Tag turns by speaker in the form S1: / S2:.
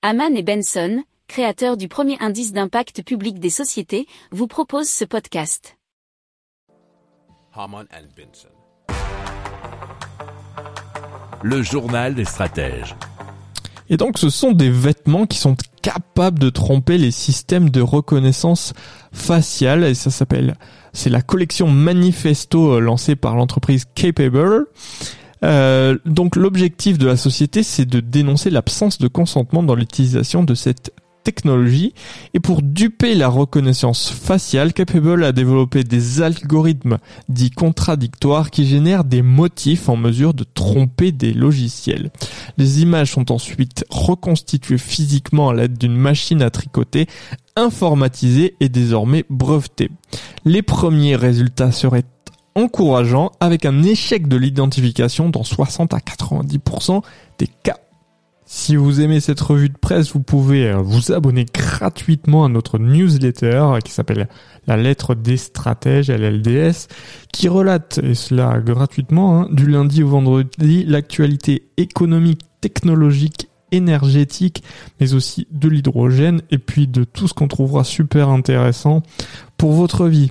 S1: Haman et Benson, créateurs du premier indice d'impact public des sociétés, vous proposent ce podcast.
S2: Haman and Benson. Le journal des stratèges.
S3: Et donc ce sont des vêtements qui sont capables de tromper les systèmes de reconnaissance faciale et ça s'appelle c'est la collection Manifesto euh, lancée par l'entreprise Capable. Euh, donc l'objectif de la société c'est de dénoncer l'absence de consentement dans l'utilisation de cette technologie et pour duper la reconnaissance faciale, Capable a développé des algorithmes dits contradictoires qui génèrent des motifs en mesure de tromper des logiciels. Les images sont ensuite reconstituées physiquement à l'aide d'une machine à tricoter informatisée et désormais brevetée. Les premiers résultats seraient encourageants avec un échec de l'identification dans 60 à 90% des cas. Si vous aimez cette revue de presse, vous pouvez euh, vous abonner gratuitement à notre newsletter qui s'appelle La lettre des stratèges, LLDS, qui relate, et cela gratuitement, hein, du lundi au vendredi, l'actualité économique, technologique, énergétique, mais aussi de l'hydrogène, et puis de tout ce qu'on trouvera super intéressant pour votre vie.